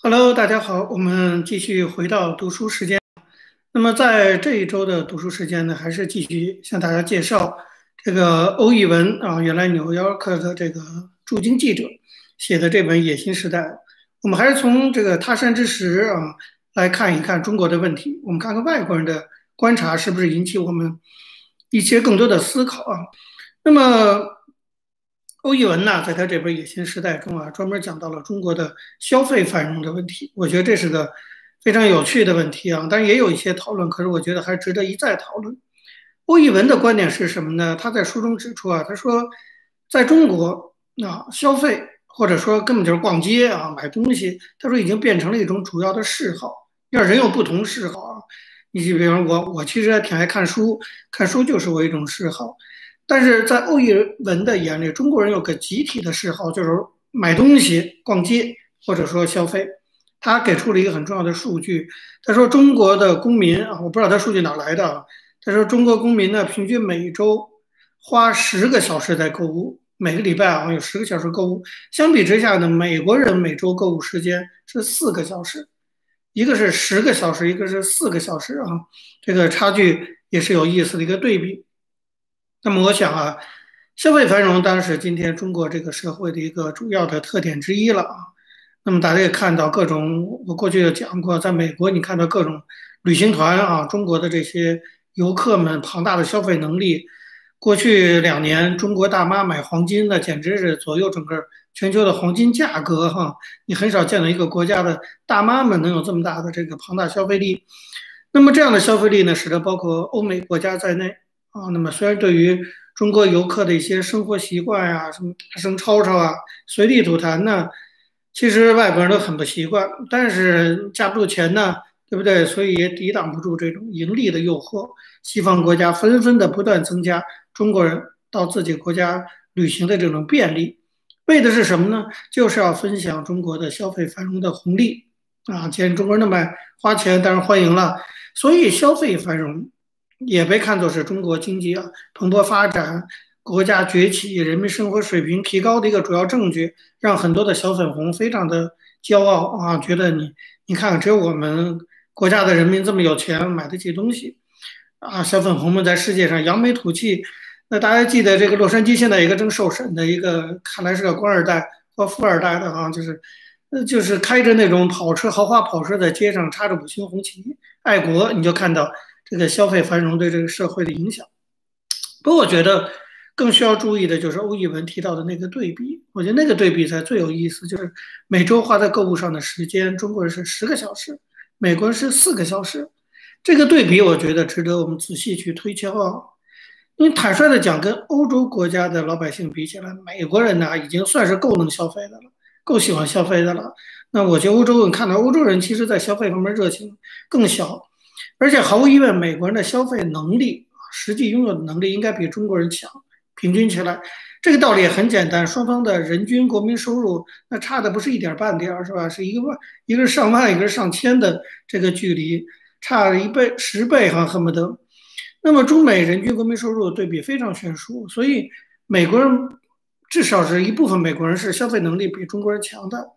Hello，大家好，我们继续回到读书时间。那么在这一周的读书时间呢，还是继续向大家介绍这个欧义文啊，原来《纽约客》的这个驻京记者写的这本《野心时代》。我们还是从这个他山之石啊来看一看中国的问题，我们看看外国人的观察是不是引起我们一些更多的思考啊。那么。欧义文呢，在他这本《野心时代》中啊，专门讲到了中国的消费繁荣的问题。我觉得这是个非常有趣的问题啊，但是也有一些讨论，可是我觉得还值得一再讨论。欧义文的观点是什么呢？他在书中指出啊，他说，在中国啊，消费或者说根本就是逛街啊，买东西，他说已经变成了一种主要的嗜好。要人有不同嗜好啊，你比方我，我其实还挺爱看书，看书就是我一种嗜好。但是在欧义文的眼里，中国人有个集体的嗜好，就是买东西、逛街或者说消费。他给出了一个很重要的数据，他说中国的公民啊，我不知道他数据哪来的啊。他说中国公民呢，平均每周花十个小时在购物，每个礼拜啊有十个小时购物。相比之下呢，美国人每周购物时间是四个小时，一个是十个小时，一个是四个小时啊，这个差距也是有意思的一个对比。那么我想啊，消费繁荣当然是今天中国这个社会的一个主要的特点之一了啊。那么大家也看到各种，我过去也讲过，在美国你看到各种旅行团啊，中国的这些游客们庞大的消费能力。过去两年，中国大妈买黄金那简直是左右整个全球的黄金价格哈。你很少见到一个国家的大妈们能有这么大的这个庞大消费力。那么这样的消费力呢，使得包括欧美国家在内。啊，那么虽然对于中国游客的一些生活习惯呀，什么大声吵吵啊、随地吐痰呢，其实外国人都很不习惯，但是架不住钱呢，对不对？所以也抵挡不住这种盈利的诱惑。西方国家纷纷的不断增加中国人到自己国家旅行的这种便利，为的是什么呢？就是要分享中国的消费繁荣的红利啊！既然中国人那么花钱，当然欢迎了。所以消费繁荣。也被看作是中国经济啊蓬勃发展、国家崛起、人民生活水平提高的一个主要证据，让很多的小粉红非常的骄傲啊，觉得你你看看，只有我们国家的人民这么有钱，买得起东西啊，小粉红们在世界上扬眉吐气。那大家记得这个洛杉矶现在一个正受审的一个，看来是个官二代或富二代的啊，就是呃就是开着那种跑车豪华跑车在街上插着五星红旗爱国，你就看到。这个消费繁荣对这个社会的影响，不过我觉得更需要注意的就是欧义文提到的那个对比，我觉得那个对比才最有意思，就是每周花在购物上的时间，中国人是十个小时，美国人是四个小时，这个对比我觉得值得我们仔细去推敲啊。因为坦率的讲，跟欧洲国家的老百姓比起来，美国人呢已经算是够能消费的了，够喜欢消费的了。那我去欧洲，你看到欧洲人其实在消费方面热情更小。而且毫无疑问，美国人的消费能力实际拥有的能力应该比中国人强。平均起来，这个道理也很简单，双方的人均国民收入那差的不是一点半点儿，是吧？是一个万，一个是上万，一个是上千的这个距离，差了一倍、十倍哈，恨不得。那么中美人均国民收入对比非常悬殊，所以美国人至少是一部分美国人是消费能力比中国人强的。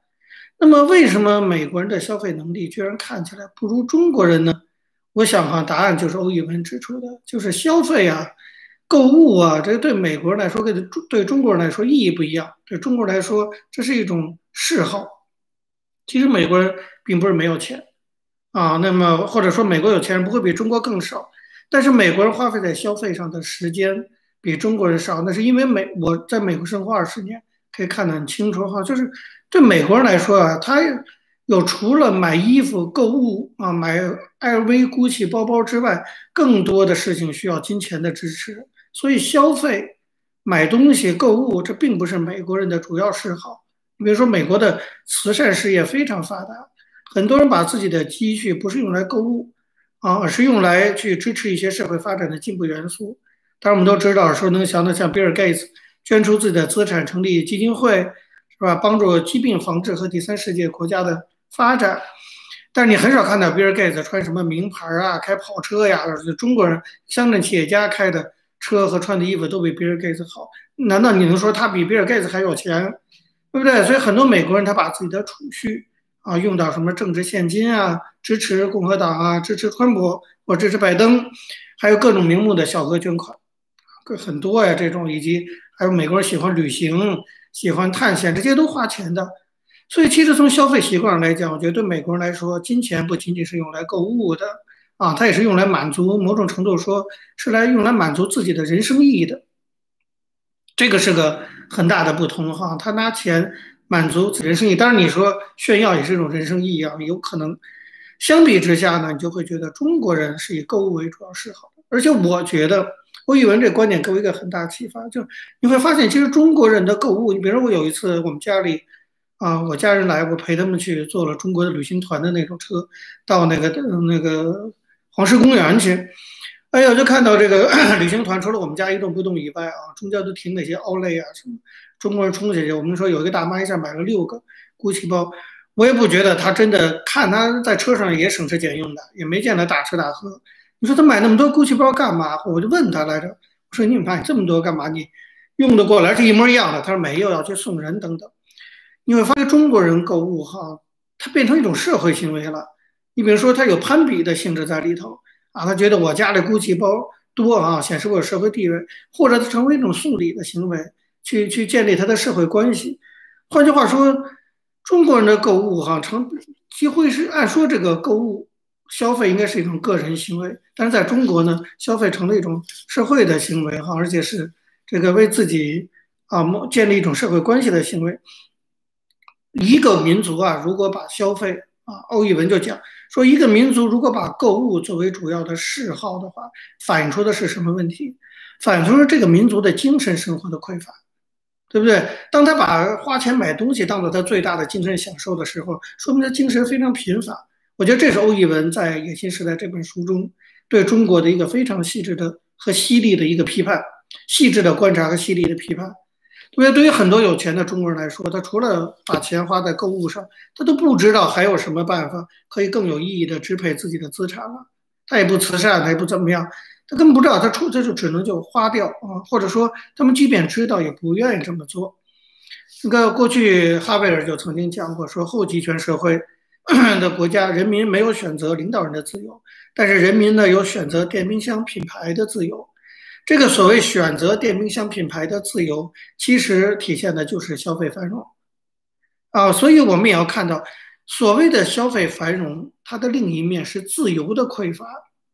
那么为什么美国人的消费能力居然看起来不如中国人呢？我想哈，答案就是欧义文指出的，就是消费啊、购物啊，这对美国人来说跟对中国人来说意义不一样。对中国人来说，这是一种嗜好。其实美国人并不是没有钱啊，那么或者说美国有钱人不会比中国更少，但是美国人花费在消费上的时间比中国人少，那是因为美我在美国生活二十年，可以看得很清楚哈，就是对美国人来说啊，他。有除了买衣服、购物啊、买 LV、GUCCI 包包之外，更多的事情需要金钱的支持。所以消费、买东西、购物，这并不是美国人的主要嗜好。你比如说，美国的慈善事业非常发达，很多人把自己的积蓄不是用来购物啊，而是用来去支持一些社会发展的进步元素。当然，我们都知道，说能想到像比尔·盖茨捐出自己的资产成立基金会，是吧？帮助疾病防治和第三世界国家的。发展，但是你很少看到比尔盖茨穿什么名牌啊，开跑车呀。中国人乡镇企业家开的车和穿的衣服都比比尔盖茨好，难道你能说他比比尔盖茨还有钱，对不对？所以很多美国人他把自己的储蓄啊，用到什么政治现金啊，支持共和党啊，支持川普或支持拜登，还有各种名目的小额捐款，各很多呀，这种以及还有美国人喜欢旅行、喜欢探险，这些都花钱的。所以，其实从消费习惯上来讲，我觉得对美国人来说，金钱不仅仅是用来购物的啊，它也是用来满足某种程度说是来用来满足自己的人生意义的。这个是个很大的不同哈，他拿钱满足人生意义，当然你说炫耀也是一种人生意义啊，有可能。相比之下呢，你就会觉得中国人是以购物为主要嗜好的，而且我觉得我语文这观点给我一个很大启发，就是你会发现，其实中国人的购物，你比如说我有一次我们家里。啊，我家人来，我陪他们去坐了中国的旅行团的那种车，到那个那个黄石公园去。哎呀，就看到这个 旅行团，除了我们家一动不动以外啊，中间都停那些奥莱啊什么。中国人冲下去，我们说有一个大妈一下买了六个 GUCCI 包，我也不觉得她真的看她在车上也省吃俭用的，也没见她大吃大喝。你说她买那么多 GUCCI 包干嘛？我就问她来着，我说你买这么多干嘛？你用得过来是一模一样的？她说没有，要去送人等等。你会发现中国人购物哈，它变成一种社会行为了。你比如说，他有攀比的性质在里头啊，他觉得我家里估计包多啊，显示我有社会地位，或者成为一种送礼的行为，去去建立他的社会关系。换句话说，中国人的购物哈，成几乎是按说这个购物消费应该是一种个人行为，但是在中国呢，消费成了一种社会的行为哈，而且是这个为自己啊建立一种社会关系的行为。一个民族啊，如果把消费啊，欧一文就讲说，一个民族如果把购物作为主要的嗜好的话，反映出的是什么问题？反映出了这个民族的精神生活的匮乏，对不对？当他把花钱买东西当做他最大的精神享受的时候，说明他精神非常贫乏。我觉得这是欧一文在《野心时代》这本书中对中国的一个非常细致的和犀利的一个批判，细致的观察和犀利的批判。因为对于很多有钱的中国人来说，他除了把钱花在购物上，他都不知道还有什么办法可以更有意义的支配自己的资产了。他也不慈善，他也不怎么样，他根本不知道，他出他就只能就花掉啊，或者说他们即便知道也不愿意这么做。那个过去哈贝尔就曾经讲过，说后集权社会 的国家人民没有选择领导人的自由，但是人民呢有选择电冰箱品牌的自由。这个所谓选择电冰箱品牌的自由，其实体现的就是消费繁荣。啊，所以我们也要看到，所谓的消费繁荣，它的另一面是自由的匮乏，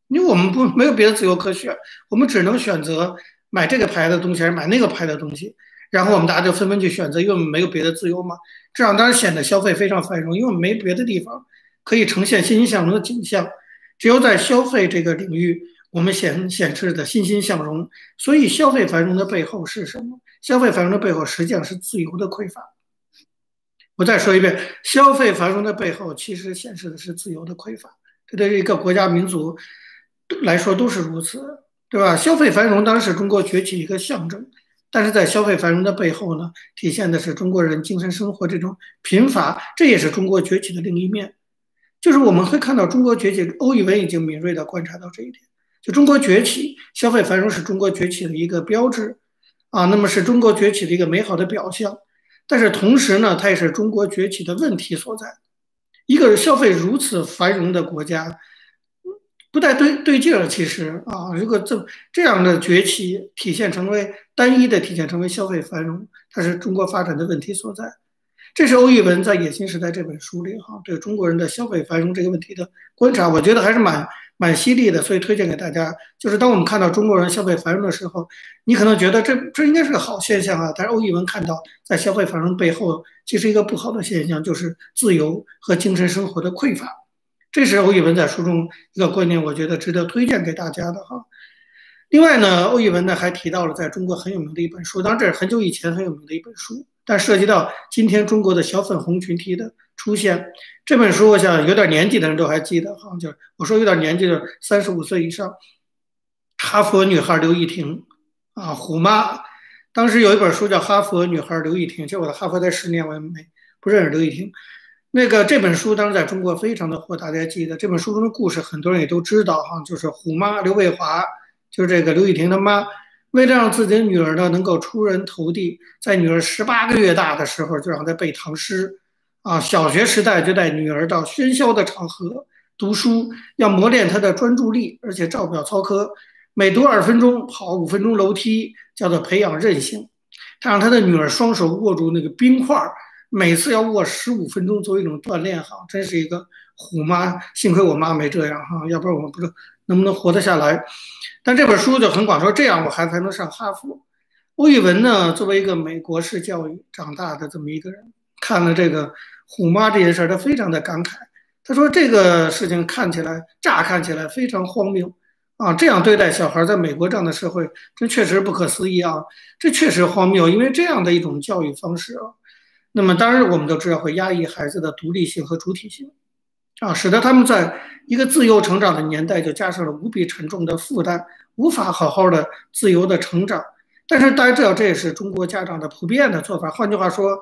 因为我们不没有别的自由可选，我们只能选择买这个牌的东西还是买那个牌的东西，然后我们大家就纷纷去选择，因为我们没有别的自由嘛，这样当然显得消费非常繁荣，因为我们没别的地方可以呈现欣欣向荣的景象，只有在消费这个领域。我们显显示的欣欣向荣，所以消费繁荣的背后是什么？消费繁荣的背后实际上是自由的匮乏。我再说一遍，消费繁荣的背后其实显示的是自由的匮乏。这对一个国家民族来说都是如此，对吧？消费繁荣当然是中国崛起一个象征，但是在消费繁荣的背后呢，体现的是中国人精神生活这种贫乏，这也是中国崛起的另一面。就是我们会看到中国崛起，欧宇文已经敏锐地观察到这一点。就中国崛起，消费繁荣是中国崛起的一个标志，啊，那么是中国崛起的一个美好的表象。但是同时呢，它也是中国崛起的问题所在。一个消费如此繁荣的国家，不太对对劲儿。其实啊，如果这这样的崛起体现成为单一的体现成为消费繁荣，它是中国发展的问题所在。这是欧玉文在《野心时代》这本书里哈对中国人的消费繁荣这个问题的观察，我觉得还是蛮。蛮犀利的，所以推荐给大家。就是当我们看到中国人消费繁荣的时候，你可能觉得这这应该是个好现象啊。但是欧一文看到，在消费繁荣背后，其实一个不好的现象就是自由和精神生活的匮乏。这是欧一文在书中一个观点，我觉得值得推荐给大家的哈。另外呢，欧一文呢还提到了在中国很有名的一本书，当然这是很久以前很有名的一本书，但涉及到今天中国的小粉红群体的。出现这本书，我想有点年纪的人都还记得哈，就是我说有点年纪的三十五岁以上，哈佛女孩刘亦婷啊，虎妈，当时有一本书叫《哈佛女孩刘亦婷》，就我在哈佛待十年，我也没不认识刘亦婷。那个这本书当时在中国非常的火，大家记得这本书中的故事，很多人也都知道哈，就是虎妈刘卫华，就是这个刘亦婷的妈，为了让自己的女儿呢能够出人头地，在女儿十八个月大的时候就让她背唐诗。啊，小学时代就带女儿到喧嚣的场合读书，要磨练她的专注力，而且照表操课，每读二分钟，跑五分钟楼梯，叫做培养韧性。他让他的女儿双手握住那个冰块，每次要握十五分钟，作为一种锻炼。哈，真是一个虎妈，幸亏我妈没这样哈，要不然我们不知道能不能活得下来。但这本书就很广，说这样我孩子才能上哈佛。欧玉文呢，作为一个美国式教育长大的这么一个人，看了这个虎妈这件事儿，他非常的感慨。他说这个事情看起来乍看起来非常荒谬。啊，这样对待小孩，在美国这样的社会，这确实不可思议啊！这确实荒谬，因为这样的一种教育方式啊，那么当然我们都知道会压抑孩子的独立性和主体性，啊，使得他们在一个自由成长的年代就加上了无比沉重的负担，无法好好的自由的成长。但是大家知道，这也是中国家长的普遍的做法。换句话说。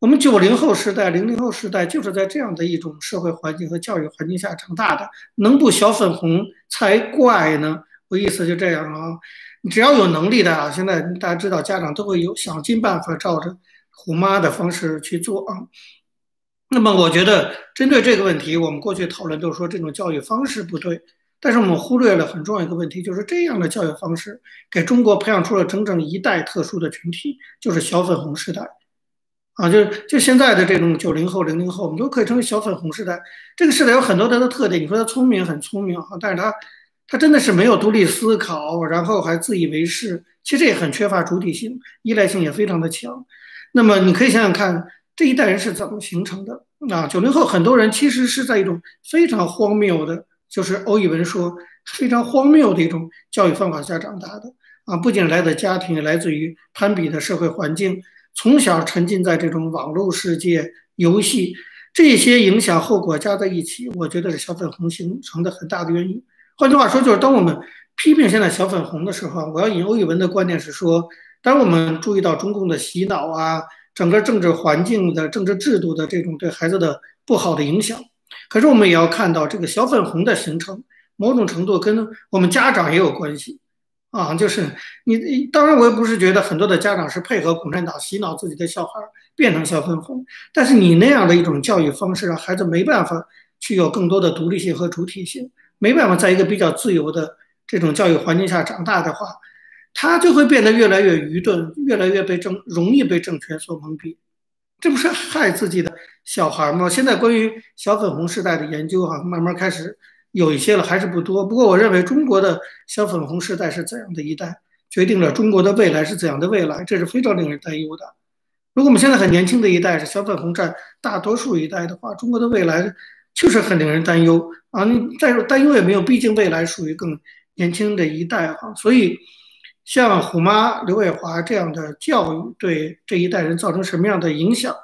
我们九零后时代、零零后时代就是在这样的一种社会环境和教育环境下长大的，能不小粉红才怪呢？我意思就这样啊，只要有能力的啊，现在大家知道，家长都会有想尽办法照着虎妈的方式去做啊。那么，我觉得针对这个问题，我们过去讨论都是说这种教育方式不对，但是我们忽略了很重要一个问题，就是这样的教育方式给中国培养出了整整一代特殊的群体，就是小粉红时代。啊，就就现在的这种九零后、零零后，我们都可以称为小粉红时代。这个时代有很多它的特点。你说他聪明，很聪明啊，但是他他真的是没有独立思考，然后还自以为是，其实也很缺乏主体性，依赖性也非常的强。那么你可以想想看，这一代人是怎么形成的？啊，九零后很多人其实是在一种非常荒谬的，就是欧义文说非常荒谬的一种教育方法下长大的啊，不仅来自家庭，也来自于攀比的社会环境。从小沉浸在这种网络世界、游戏这些影响后果加在一起，我觉得是小粉红形成的很大的原因。换句话说，就是当我们批评现在小粉红的时候，我要引欧宇文的观点是说：当我们注意到中共的洗脑啊，整个政治环境的政治制度的这种对孩子的不好的影响，可是我们也要看到这个小粉红的形成，某种程度跟我们家长也有关系。啊，就是你，当然我也不是觉得很多的家长是配合共产党洗脑自己的小孩变成小粉红，但是你那样的一种教育方式，让孩子没办法去有更多的独立性和主体性，没办法在一个比较自由的这种教育环境下长大的话，他就会变得越来越愚钝，越来越被政容易被政权所蒙蔽，这不是害自己的小孩吗？现在关于小粉红时代的研究哈，慢慢开始。有一些了，还是不多。不过，我认为中国的小粉红时代是怎样的一代，决定了中国的未来是怎样的未来，这是非常令人担忧的。如果我们现在很年轻的一代是小粉红占大多数一代的话，中国的未来确实很令人担忧啊！你再担忧也没有，毕竟未来属于更年轻的一代哈。所以，像虎妈刘伟华这样的教育对这一代人造成什么样的影响，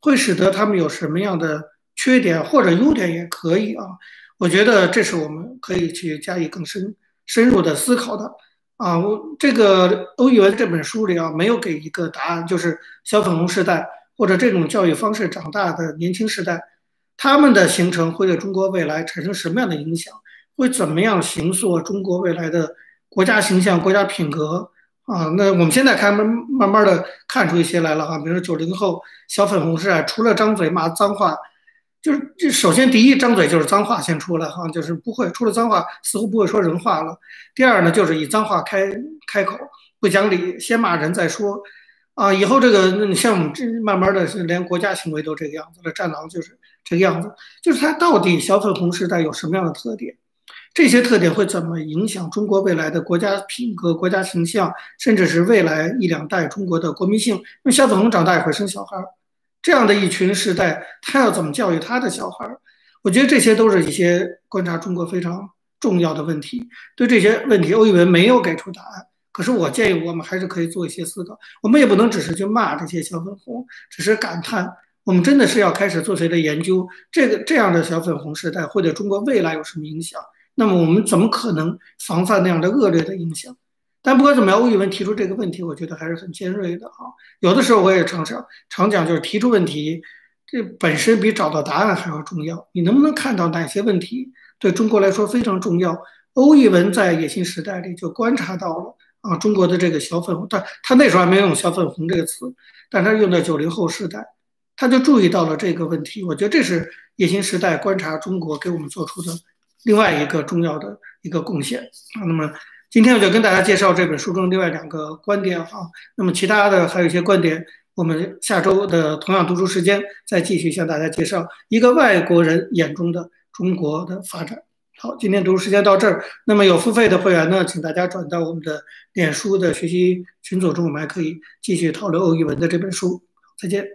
会使得他们有什么样的缺点或者优点也可以啊。我觉得这是我们可以去加以更深深入的思考的啊！我这个欧语文这本书里啊，没有给一个答案，就是小粉红时代或者这种教育方式长大的年轻时代，他们的形成会对中国未来产生什么样的影响？会怎么样形塑中国未来的国家形象、国家品格啊？那我们现在看慢慢慢的看出一些来了哈，比如说九零后小粉红时代，除了张嘴骂脏话。就是这首先第一张嘴就是脏话先出来哈，就是不会出了脏话似乎不会说人话了。第二呢，就是以脏话开开口，不讲理，先骂人再说，啊，以后这个像我们这慢慢的连国家行为都这个样子了，战狼就是这个样子。就是他到底小粉红时代有什么样的特点？这些特点会怎么影响中国未来的国家品格、国家形象，甚至是未来一两代中国的国民性？因为小粉红长大也会生小孩。这样的一群时代，他要怎么教育他的小孩儿？我觉得这些都是一些观察中国非常重要的问题。对这些问题，欧义文没有给出答案。可是我建议我们还是可以做一些思考。我们也不能只是去骂这些小粉红，只是感叹。我们真的是要开始做谁的研究？这个这样的小粉红时代会对中国未来有什么影响？那么我们怎么可能防范那样的恶劣的影响？但不管怎么样，欧宇文提出这个问题，我觉得还是很尖锐的啊。有的时候我也常常常讲，就是提出问题，这本身比找到答案还要重要。你能不能看到哪些问题对中国来说非常重要？欧义文在野心时代里就观察到了啊，中国的这个小粉红，他他那时候还没用“小粉红”这个词，但他用在九零后时代他就注意到了这个问题。我觉得这是野心时代观察中国给我们做出的另外一个重要的一个贡献啊。那么今天我就跟大家介绍这本书中另外两个观点啊。那么其他的还有一些观点，我们下周的同样读书时间再继续向大家介绍一个外国人眼中的中国的发展。好，今天读书时间到这儿。那么有付费的会员呢，请大家转到我们的脸书的学习群组中，我们还可以继续讨论欧一文的这本书。再见。